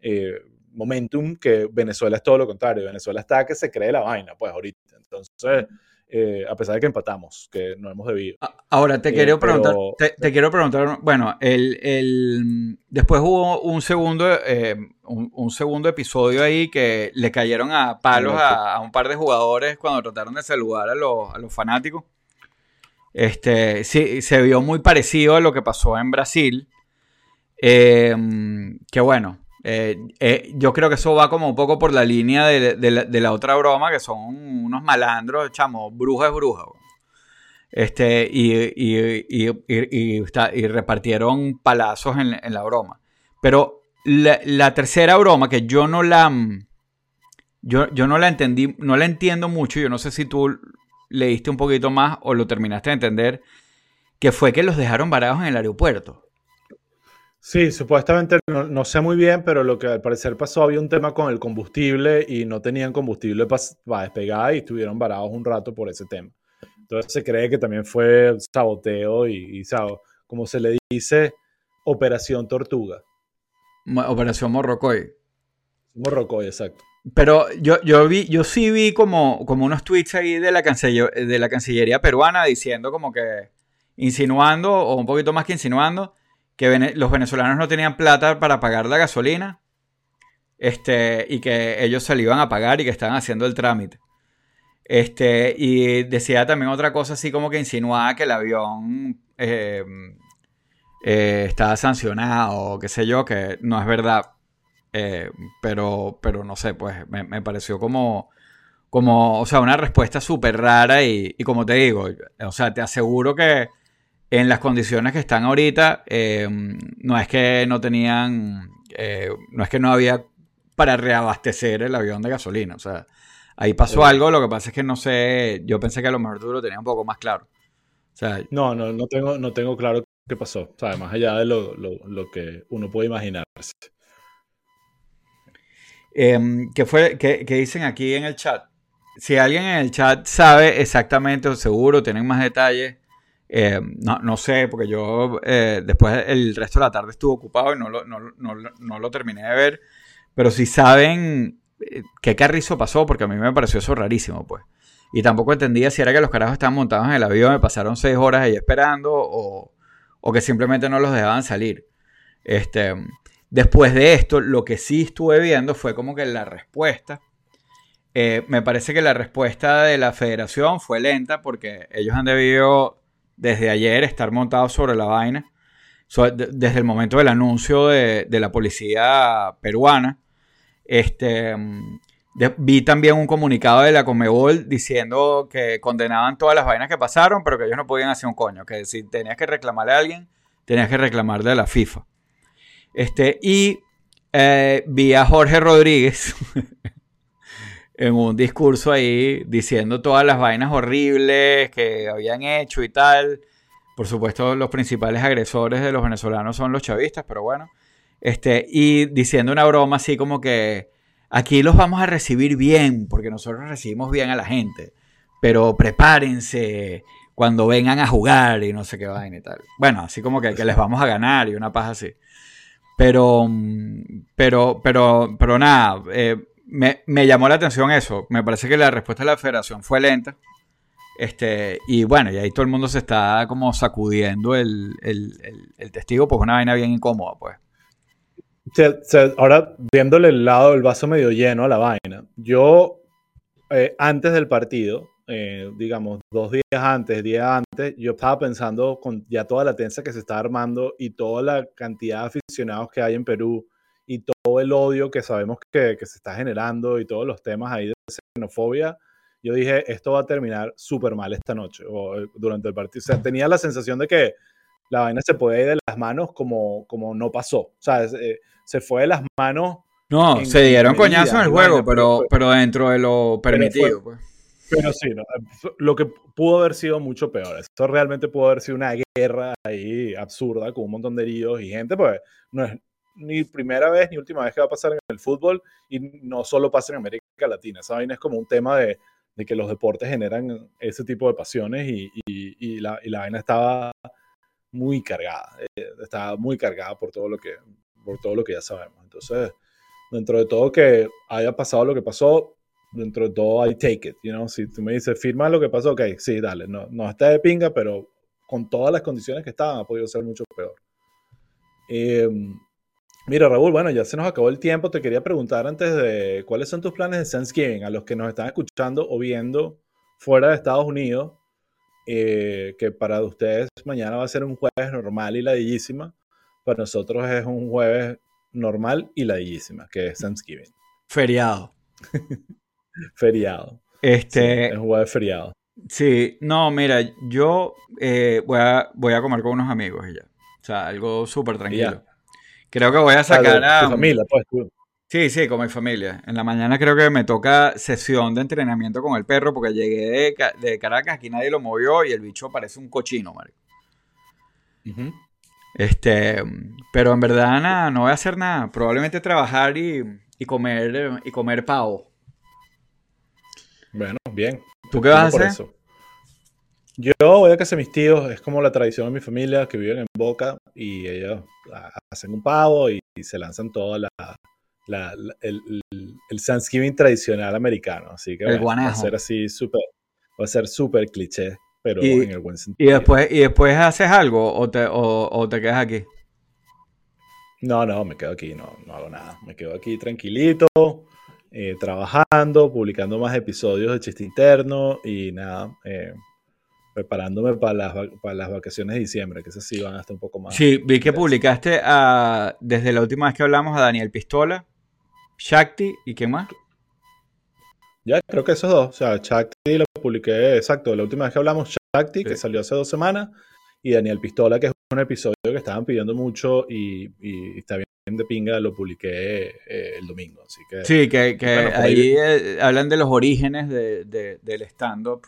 Speaker 2: eh, momentum, que Venezuela es todo lo contrario, Venezuela está que se cree la vaina, pues ahorita. Entonces, eh, a pesar de que empatamos, que no hemos debido.
Speaker 1: Ahora, te, quiero, preguntar, te, quiero preguntar, bueno, el, el, después hubo un segundo, eh, un, segundo episodio ahí que le cayeron a palos a, un par de jugadores cuando trataron de saludar a los, a los fanáticos. Este, sí, se vio muy parecido a lo que pasó en Brasil. Eh, que bueno, eh, eh, yo creo que eso va como un poco por la línea de, la, otra broma, que son unos malandros, chamo, bruja es bruja. Este, y, repartieron palazos en, la broma. Pero la, tercera broma, que yo no la. Yo, yo no la entendí, no la entiendo mucho. Yo no sé si tú leíste un poquito más o lo terminaste de entender. Que fue que los dejaron varados en el aeropuerto.
Speaker 2: Sí, supuestamente no, sé muy bien, pero lo que al parecer pasó, había un tema con el combustible y no tenían combustible para despegar y estuvieron varados un rato por ese tema. Entonces se cree que también fue saboteo y, y como se le dice, Operación Tortuga.
Speaker 1: Operación Morrocoy.
Speaker 2: Morrocoy, exacto.
Speaker 1: Pero yo, yo, vi, yo sí vi como, como unos tweets ahí de la, de la Cancillería peruana diciendo como que insinuando, o un poquito más que insinuando, que los venezolanos no tenían plata para pagar la gasolina este, y que ellos se lo iban a pagar y que estaban haciendo el trámite. Este, y decía también otra cosa así como que insinuaba que el avión eh, eh, estaba sancionado qué sé yo, que no es verdad. Eh, pero, pero no sé, pues me, pareció como, como, o sea, una respuesta súper rara y como te digo, o sea, te aseguro que en las condiciones que están ahorita, eh, no es que no tenían, eh, no es que no había para reabastecer el avión de gasolina. O sea, ahí pasó algo, lo que pasa es que no sé, yo pensé que a lo mejor tú lo tenías un poco más claro.
Speaker 2: O sea, no, no, no tengo, no tengo claro qué pasó. O sea, más allá de lo, que uno puede imaginarse.
Speaker 1: Em, ¿qué, fue, qué, qué dicen aquí en el chat? Si alguien en el chat sabe exactamente o seguro, tienen más detalles, Eh, no, no, sé, porque yo eh, después el resto de la tarde estuve ocupado y no lo, no, no, lo terminé de ver. Pero si saben eh, qué carrizo pasó, porque a mí me pareció eso rarísimo, pues. Y tampoco entendía si era que los carajos estaban montados en el avión, me pasaron seis horas ahí esperando, o, o que simplemente no los dejaban salir. Este, después de esto, lo que sí estuve viendo fue como que la respuesta. Me parece que la respuesta de la federación fue lenta porque ellos han debido desde ayer estar montados sobre la vaina. desde el momento del anuncio de, la policía peruana. Este, vi también un comunicado de la Comebol diciendo que condenaban todas las vainas que pasaron, pero que ellos no podían hacer un coño. Que si tenías que reclamarle a alguien, tenías que reclamarle a la FIFA. Este, y eh, vi a Jorge Rodríguez en un discurso ahí diciendo todas las vainas horribles que habían hecho y tal. Por supuesto, los principales agresores de los venezolanos son los chavistas, pero bueno. Este, y diciendo una broma así como que aquí los vamos a recibir bien, porque nosotros recibimos bien a la gente, pero prepárense cuando vengan a jugar y no sé qué vaina y tal. Bueno, así como que, que les vamos a ganar y una paz así. Pero, pero, pero, pero nada, eh, me, me, llamó la atención eso. Me parece que la respuesta de la federación fue lenta. Este, y bueno, y ahí todo el mundo se está como sacudiendo el, el, el, testigo, pues una vaina bien incómoda, pues.
Speaker 2: ahora, viéndole el lado del vaso medio lleno a la vaina, yo eh, antes del partido, eh, digamos, dos días antes, días antes, yo estaba pensando con ya toda la tensa que se está armando y toda la cantidad de aficionados que hay en Perú y todo el odio que sabemos que, que se está generando y todos los temas ahí de xenofobia, yo dije, esto va a terminar súper mal esta noche o eh, durante el partido. O sea, tenía la sensación de que la vaina se puede ir de las manos como, como no pasó. O sea, se, se fue de las manos.
Speaker 1: No, se dieron coñazos en el juego, pero, pero dentro de lo permitido. pues.
Speaker 2: Pero sí, lo que pudo haber sido mucho peor. Esto realmente pudo haber sido una guerra ahí absurda con un montón de heridos y gente, pues no es ni primera vez ni última vez que va a pasar en el fútbol y no solo pasa en América Latina. Esa vaina es como un tema de, de que los deportes generan ese tipo de pasiones y, y, la, y la, vaina estaba muy cargada. Eh, estaba muy cargada por todo lo que, por todo lo que ya sabemos. Entonces, dentro de todo que haya pasado lo que pasó, dentro de todo, I take it, you know, si tú me dices, firma lo que pasó, ok, sí, dale, no, no está de pinga, pero con todas las condiciones que estaban ha podido ser mucho peor. Em, mira, Raúl, bueno, ya se nos acabó el tiempo, te quería preguntar antes de cuáles son tus planes de Thanksgiving a los que nos están escuchando o viendo fuera de Estados Unidos, eh, que para ustedes mañana va a ser un jueves normal y ladillísima, para nosotros es un jueves normal y ladillísima, que es Thanksgiving.
Speaker 1: Feriado.
Speaker 2: feriado.
Speaker 1: Este,
Speaker 2: es un jueves feriado.
Speaker 1: Sí, no, mira, yo eh, voy, a, voy a comer con unos amigos y ya. O sea, algo súper tranquilo. Creo que voy a sacar a...
Speaker 2: Tu familia, pues.
Speaker 1: Sí, sí, con mi familia. En la mañana creo que me toca sesión de entrenamiento con el perro porque llegué de, Caracas, aquí nadie lo movió y el bicho parece un cochino, Mario. Este, pero en verdad nada, no voy a hacer nada. Probablemente trabajar y, y comer y comer pavo.
Speaker 2: Bueno, bien.
Speaker 1: ¿Tú qué vas a hacer?
Speaker 2: Yo voy a casa de mis tíos, es como la tradición de mi familia que viven en Boca y ellos hacen un pavo y, se lanzan todo la, el, el, Thanksgiving tradicional americano. Así que va a ser así súper, va a ser súper cliché, pero en el buen sentido.
Speaker 1: ¿Y después, y después haces algo o te, o, te quedas aquí?
Speaker 2: No, no, me quedo aquí, no, no hago nada. Me quedo aquí tranquilito, eh, trabajando, publicando más episodios de Chiste Interno y nada, eh, preparándome para las, para las vacaciones de diciembre, que esas sí van hasta un poco más.
Speaker 1: Sí, vi que publicaste a, desde la última vez que hablamos a Daniel Pistola, Shakti y ¿quién más?
Speaker 2: Ya, creo que esos dos. O sea, Shakti lo publiqué, exacto, la última vez que hablamos, Shakti, que salió hace dos semanas, y Daniel Pistola, que es un episodio que estaban pidiendo mucho y, y está bien de pinga lo publiqué eh, el domingo. Así que,
Speaker 1: sí, que, que ahí eh, hablan de los orígenes de, del stand-up.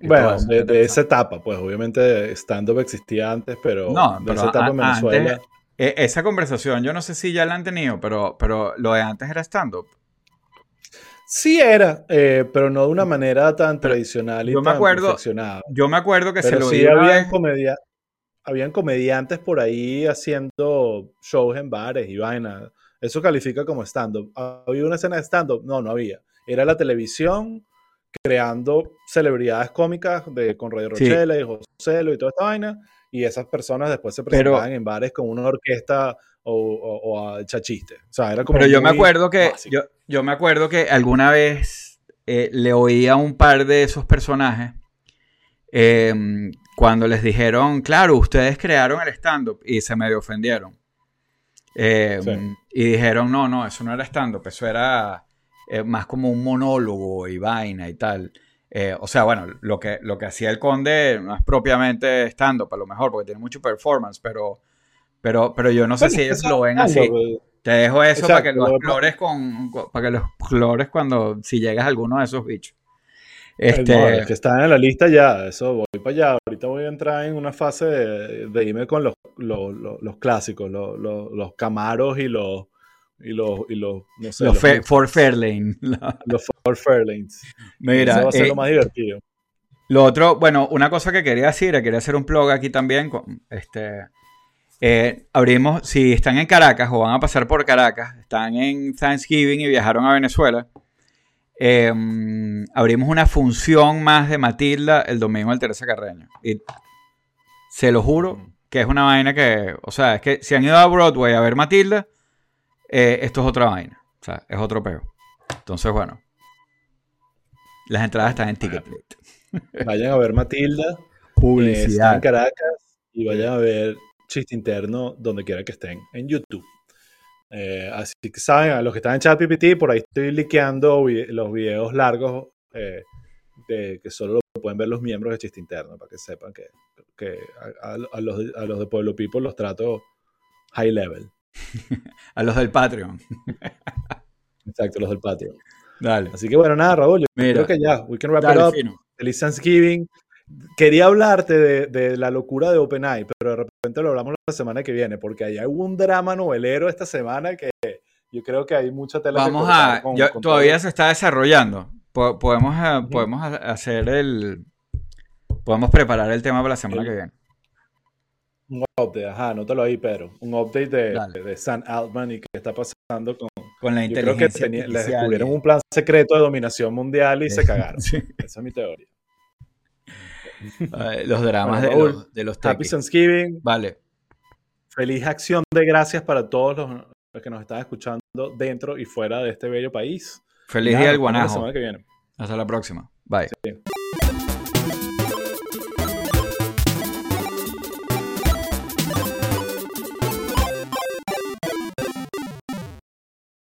Speaker 2: Bueno, de, esa etapa, pues obviamente stand-up existía antes, pero,
Speaker 1: no, de esa etapa en Venezuela. E, esa conversación, yo no sé si ya la han tenido, pero, pero lo de antes era stand-up.
Speaker 2: Sí era, eh, pero no de una manera tan tradicional y
Speaker 1: yo me
Speaker 2: tan
Speaker 1: acuerdo-. Yo me acuerdo que se lo
Speaker 2: sí habían, comedia, habían comediantes por ahí haciendo shows en bares y vaina. Eso califica como stand-up. ¿Había una escena de stand-up? No, no había. Era la televisión creando celebridades cómicas de, con Radio
Speaker 1: Sí.
Speaker 2: Rochela y Joselo y toda esta vaina. Y esas personas después se
Speaker 1: Pero-
Speaker 2: presentaban en bares con una orquesta o, o, o a echar chiste. O sea, era como
Speaker 1: Pero yo me acuerdo que yo, yo me acuerdo que alguna vez eh, le oí a un par de esos personajes eh, cuando les dijeron, claro, ustedes crearon el stand-up y se medio ofendieron. Eh,
Speaker 2: Sí.
Speaker 1: Y dijeron, no, no, eso no era stand-up, eso era eh, más como un monólogo y vaina y tal. Eh, o sea, bueno, lo que, lo que hacía el conde no es propiamente stand-up, a lo mejor, porque tiene mucho performance, pero, pero, pero yo no sé
Speaker 2: Bueno,
Speaker 1: si ellos lo ven así. Te dejo eso para que lo explores con, con- para que lo explores cuando si llegas a alguno de esos bichos.
Speaker 2: Eh,
Speaker 1: Este,
Speaker 2: no, es que están en la lista ya, eso voy para allá. Ahorita voy a entrar en una fase de, de irme con los, los, los- los clásicos, los Camaros y los, y los, y los, no sé,
Speaker 1: los
Speaker 2: los,
Speaker 1: Ford Fairlane. La-
Speaker 2: los Ford Fairlanes.
Speaker 1: Mira,
Speaker 2: Eso va a ser
Speaker 1: eh,
Speaker 2: lo más divertido.
Speaker 1: Lo otro, bueno, una cosa que quería decir, quería hacer un plug aquí también. con- este, eh, abrimos, si están en Caracas o van a pasar por Caracas, están en Thanksgiving y viajaron a Venezuela, eh, abrimos una función más de Matilda el domingo al Teresa Carreño. Y se lo juro que es una vaina que, o sea, es que si han ido a Broadway a ver Matilda, eh, esto es otra vaina. O sea, es otro peo. Entonces, bueno. Las entradas están en Ticketplate.
Speaker 2: Vayan a ver Matilda,
Speaker 1: Publicidad.
Speaker 2: en Caracas y vayan a ver Chiste Interno donde quiera que estén, en YouTube. Eh, así que saben, a los que están en ChatGPT, por ahí estoy liqueando vi- los videos largos eh, de, que solo lo pueden ver los miembros de Chiste Interno, para que sepan que, que a, los, a los de Pueblo People los trato high level.
Speaker 1: A los del Patreon.
Speaker 2: Exacto, los del Patreon.
Speaker 1: Dale.
Speaker 2: Así que bueno, nada, Raúl, yo
Speaker 1: Mira.
Speaker 2: creo que ya, we can wrap it up.
Speaker 1: fino.
Speaker 2: Feliz Thanksgiving. Quería hablarte de, de la locura de OpenAI, pero de repente lo hablamos la semana que viene, porque ahí hay un drama novelero esta semana que yo creo que hay mucha tela que
Speaker 1: Vamos
Speaker 2: cortar
Speaker 1: a.
Speaker 2: con-
Speaker 1: yo-
Speaker 2: con
Speaker 1: todavía
Speaker 2: todo.
Speaker 1: se está desarrollando. Po- podemos, eh, podemos ha- hacer el. Podemos preparar el tema para la semana
Speaker 2: El-
Speaker 1: que viene.
Speaker 2: Un update, ajá, anótalo ahí, Pedro. Un update de, de Sam Altman y qué está pasando con...
Speaker 1: Con la
Speaker 2: Yo creo que
Speaker 1: inteligencia.
Speaker 2: tenía- les descubrieron un plan secreto de dominación mundial y se cagaron.
Speaker 1: Sí.
Speaker 2: Esa es mi teoría.
Speaker 1: Los dramas
Speaker 2: Bueno,
Speaker 1: de, los, de los
Speaker 2: Happy. Thanksgiving.
Speaker 1: Vale.
Speaker 2: Feliz acción de gracias para todos los, los que nos están escuchando dentro y fuera de este bello país.
Speaker 1: Feliz
Speaker 2: Nada,
Speaker 1: día del
Speaker 2: La
Speaker 1: guanajo.
Speaker 2: semana que viene.
Speaker 1: Hasta la próxima. Bye.
Speaker 2: Sí.